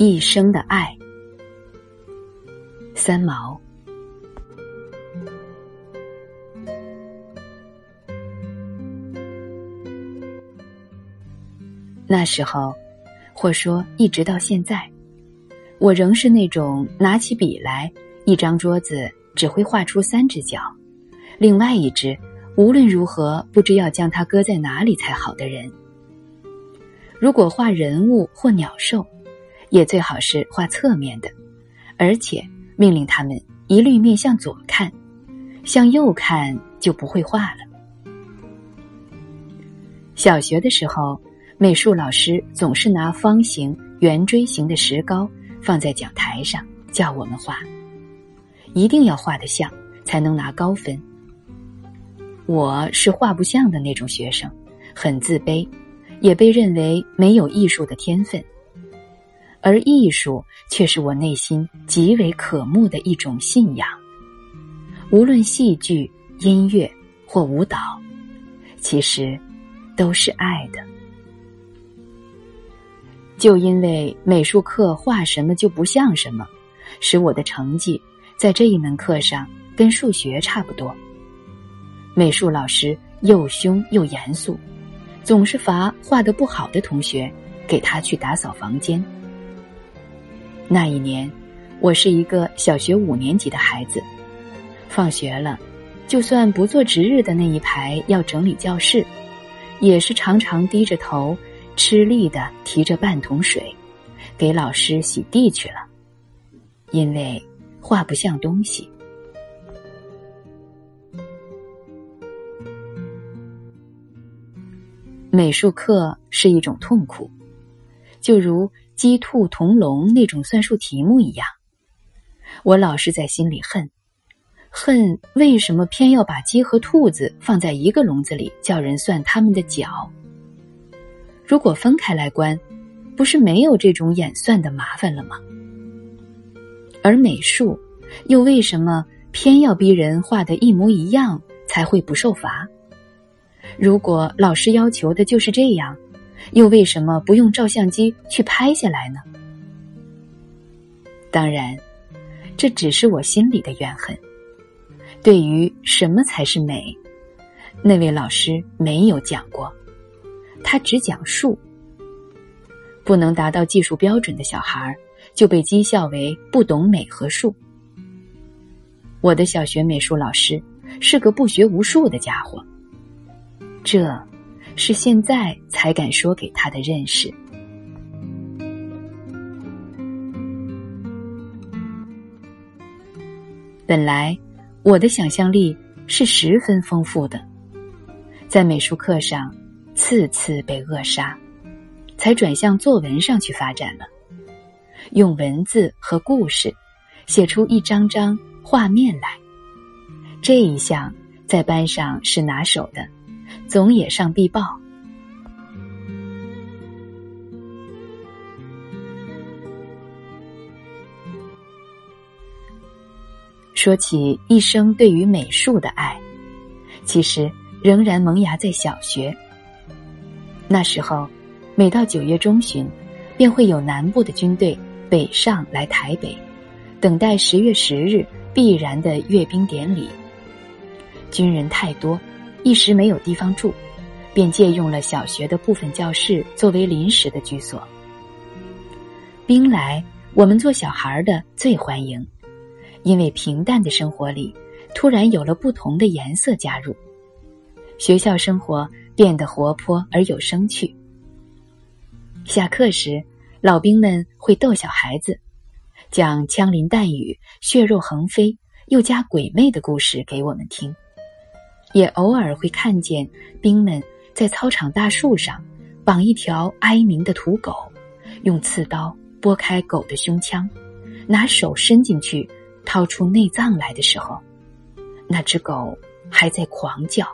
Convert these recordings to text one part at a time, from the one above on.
一生的爱，三毛。那时候，或说一直到现在，我仍是那种拿起笔来，一张桌子只会画出三只脚，另外一只无论如何不知要将它搁在哪里才好的人。如果画人物或鸟兽，也最好是画侧面的，而且命令他们一律面向左看，向右看就不会画了。小学的时候。美术老师总是拿方形、圆锥形的石膏放在讲台上，叫我们画，一定要画得像，才能拿高分。我是画不像的那种学生，很自卑，也被认为没有艺术的天分。而艺术却是我内心极为渴慕的一种信仰。无论戏剧、音乐或舞蹈，其实都是爱的。就因为美术课画什么就不像什么，使我的成绩在这一门课上跟数学差不多。美术老师又凶又严肃，总是罚画的不好的同学给他去打扫房间。那一年，我是一个小学五年级的孩子，放学了，就算不做值日的那一排要整理教室，也是常常低着头。吃力的提着半桶水，给老师洗地去了，因为画不像东西。美术课是一种痛苦，就如鸡、兔、同笼那种算术题目一样。我老是在心里恨，恨为什么偏要把鸡和兔子放在一个笼子里，叫人算它们的脚。如果分开来关，不是没有这种演算的麻烦了吗？而美术，又为什么偏要逼人画的一模一样才会不受罚？如果老师要求的就是这样，又为什么不用照相机去拍下来呢？当然，这只是我心里的怨恨。对于什么才是美，那位老师没有讲过。他只讲数，不能达到技术标准的小孩儿就被讥笑为不懂美和数。我的小学美术老师是个不学无术的家伙，这是现在才敢说给他的认识。本来我的想象力是十分丰富的，在美术课上。次次被扼杀，才转向作文上去发展了。用文字和故事写出一张张画面来，这一项在班上是拿手的，总也上必报。说起一生对于美术的爱，其实仍然萌芽在小学。那时候，每到九月中旬，便会有南部的军队北上来台北，等待十月十日必然的阅兵典礼。军人太多，一时没有地方住，便借用了小学的部分教室作为临时的居所。兵来，我们做小孩的最欢迎，因为平淡的生活里突然有了不同的颜色加入，学校生活。变得活泼而有生趣。下课时，老兵们会逗小孩子，讲枪林弹雨、血肉横飞又加鬼魅的故事给我们听。也偶尔会看见兵们在操场大树上绑一条哀鸣的土狗，用刺刀拨开狗的胸腔，拿手伸进去掏出内脏来的时候，那只狗还在狂叫。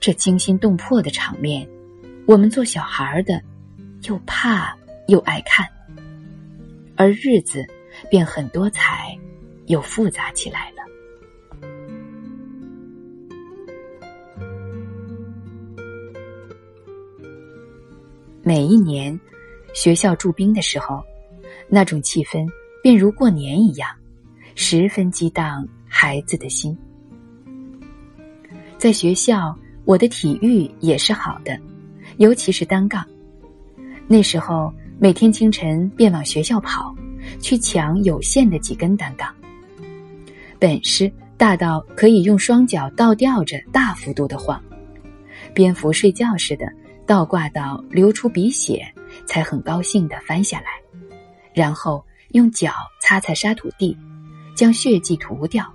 这惊心动魄的场面，我们做小孩的又怕又爱看，而日子便很多彩又复杂起来。每一年，学校驻兵的时候，那种气氛便如过年一样，十分激荡孩子的心。在学校，我的体育也是好的，尤其是单杠。那时候每天清晨便往学校跑，去抢有限的几根单杠。本事大到可以用双脚倒吊着大幅度的晃，蝙蝠睡觉似的倒挂到流出鼻血，才很高兴的翻下来，然后用脚擦擦沙土地，将血迹涂掉，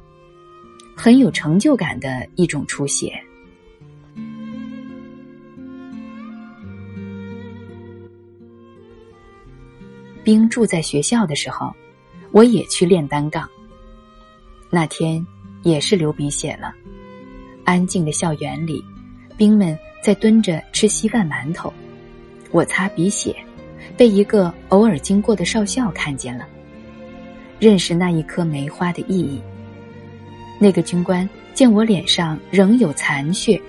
很有成就感的一种出血。兵住在学校的时候，我也去练单杠。那天也是流鼻血了。安静的校园里，兵们在蹲着吃稀饭馒头。我擦鼻血，被一个偶尔经过的少校看见了，认识那一颗梅花的意义。那个军官见我脸上仍有残血，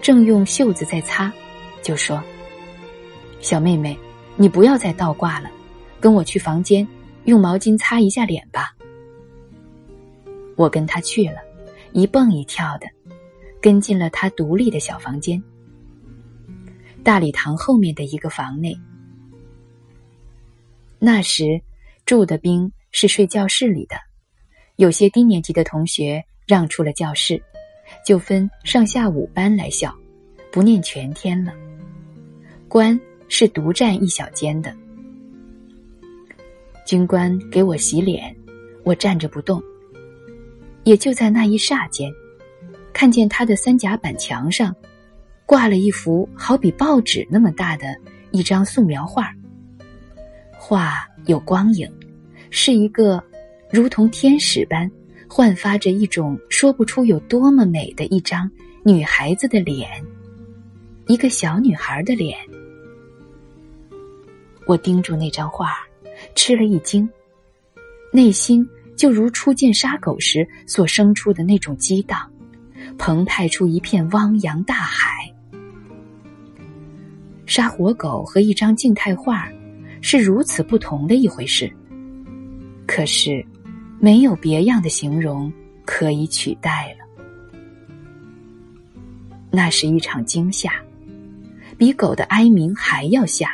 正用袖子在擦，就说：“小妹妹，你不要再倒挂了。”跟我去房间，用毛巾擦一下脸吧。我跟他去了，一蹦一跳的，跟进了他独立的小房间。大礼堂后面的一个房内，那时住的兵是睡教室里的，有些低年级的同学让出了教室，就分上下午班来校，不念全天了。官是独占一小间的。军官给我洗脸，我站着不动。也就在那一霎间，看见他的三甲板墙上挂了一幅好比报纸那么大的一张素描画。画有光影，是一个如同天使般焕发着一种说不出有多么美的一张女孩子的脸，一个小女孩的脸。我盯住那张画。吃了一惊，内心就如初见杀狗时所生出的那种激荡，澎湃出一片汪洋大海。杀活狗和一张静态画是如此不同的一回事，可是没有别样的形容可以取代了。那是一场惊吓，比狗的哀鸣还要吓，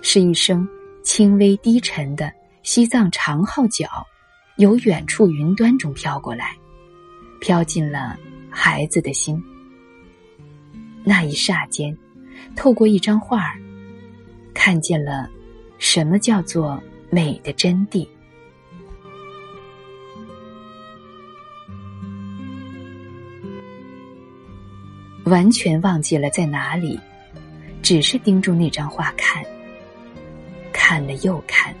是一声。轻微低沉的西藏长号角，由远处云端中飘过来，飘进了孩子的心。那一霎间，透过一张画儿，看见了什么叫做美的真谛。完全忘记了在哪里，只是盯住那张画看。看了又看，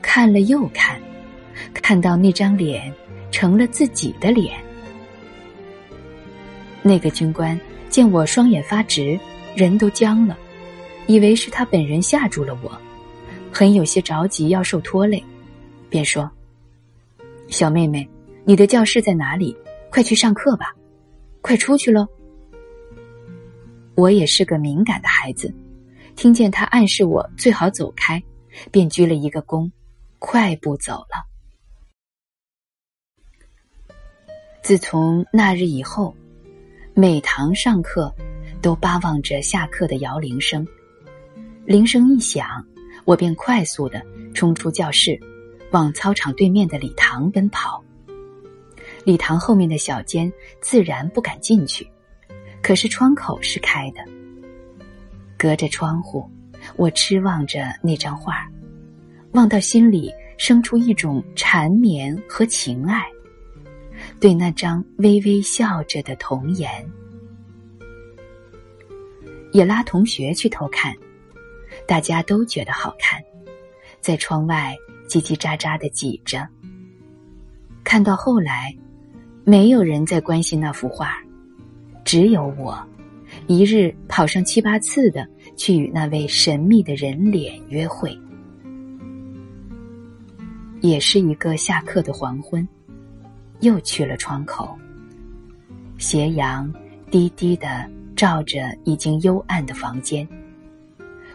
看了又看，看到那张脸成了自己的脸。那个军官见我双眼发直，人都僵了，以为是他本人吓住了我，很有些着急要受拖累，便说：“小妹妹，你的教室在哪里？快去上课吧，快出去喽。”我也是个敏感的孩子。听见他暗示我最好走开，便鞠了一个躬，快步走了。自从那日以后，每堂上课都巴望着下课的摇铃声。铃声一响，我便快速的冲出教室，往操场对面的礼堂奔跑。礼堂后面的小间自然不敢进去，可是窗口是开的。隔着窗户，我痴望着那张画，望到心里生出一种缠绵和情爱。对那张微微笑着的童颜，也拉同学去偷看，大家都觉得好看，在窗外叽叽喳喳的挤着。看到后来，没有人再关心那幅画，只有我。一日跑上七八次的去与那位神秘的人脸约会，也是一个下课的黄昏，又去了窗口。斜阳低低的照着已经幽暗的房间，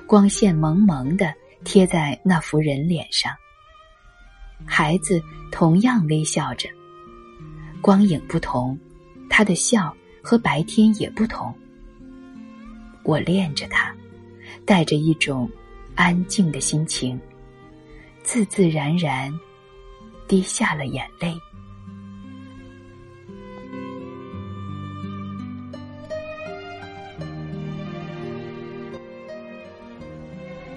光线蒙蒙的贴在那幅人脸上。孩子同样微笑着，光影不同，他的笑和白天也不同。我恋着他，带着一种安静的心情，自自然然滴下了眼泪。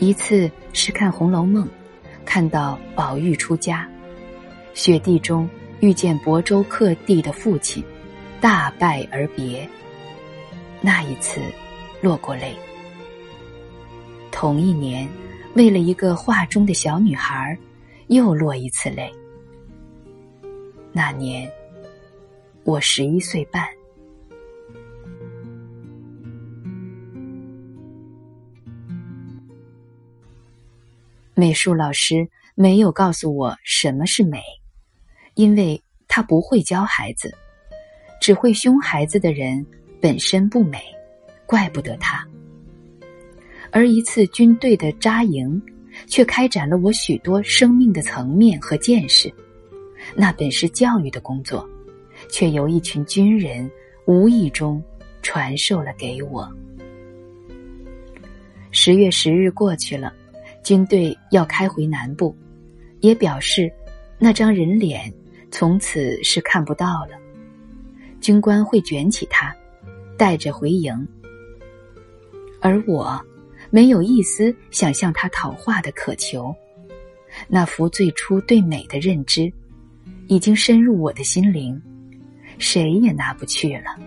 一次是看《红楼梦》，看到宝玉出家，雪地中遇见亳州客地的父亲，大拜而别。那一次，落过泪。同一年，为了一个画中的小女孩，又落一次泪。那年，我十一岁半。美术老师没有告诉我什么是美，因为他不会教孩子，只会凶孩子的人本身不美，怪不得他。而一次军队的扎营，却开展了我许多生命的层面和见识。那本是教育的工作，却由一群军人无意中传授了给我。十月十日过去了。军队要开回南部，也表示那张人脸从此是看不到了。军官会卷起他，带着回营。而我没有一丝想向他讨画的渴求。那幅最初对美的认知，已经深入我的心灵，谁也拿不去了。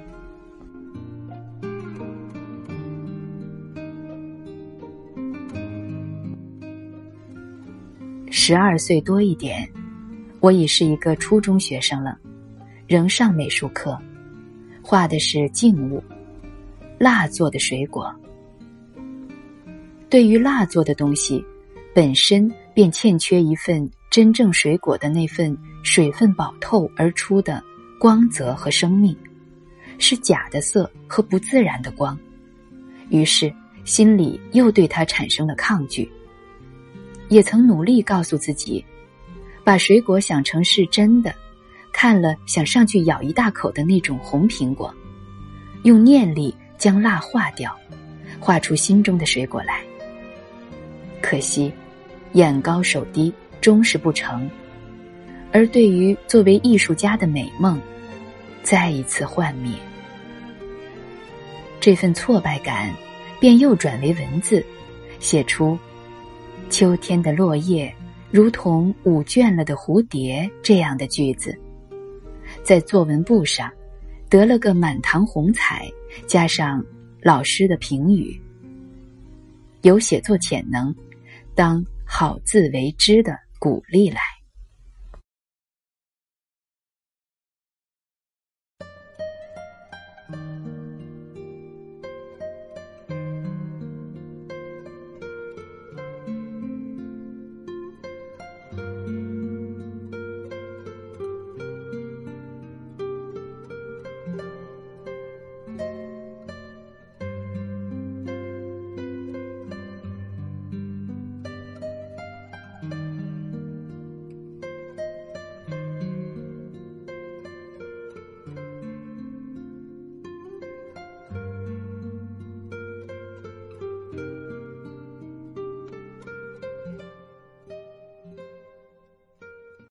十二岁多一点，我已是一个初中学生了，仍上美术课，画的是静物，蜡做的水果。对于蜡做的东西，本身便欠缺一份真正水果的那份水分饱透而出的光泽和生命，是假的色和不自然的光，于是心里又对它产生了抗拒。也曾努力告诉自己，把水果想成是真的，看了想上去咬一大口的那种红苹果，用念力将蜡化掉，画出心中的水果来。可惜，眼高手低，终是不成。而对于作为艺术家的美梦，再一次幻灭。这份挫败感，便又转为文字，写出。秋天的落叶，如同舞倦了的蝴蝶，这样的句子，在作文簿上得了个满堂红彩，加上老师的评语，有写作潜能，当好自为之的鼓励来。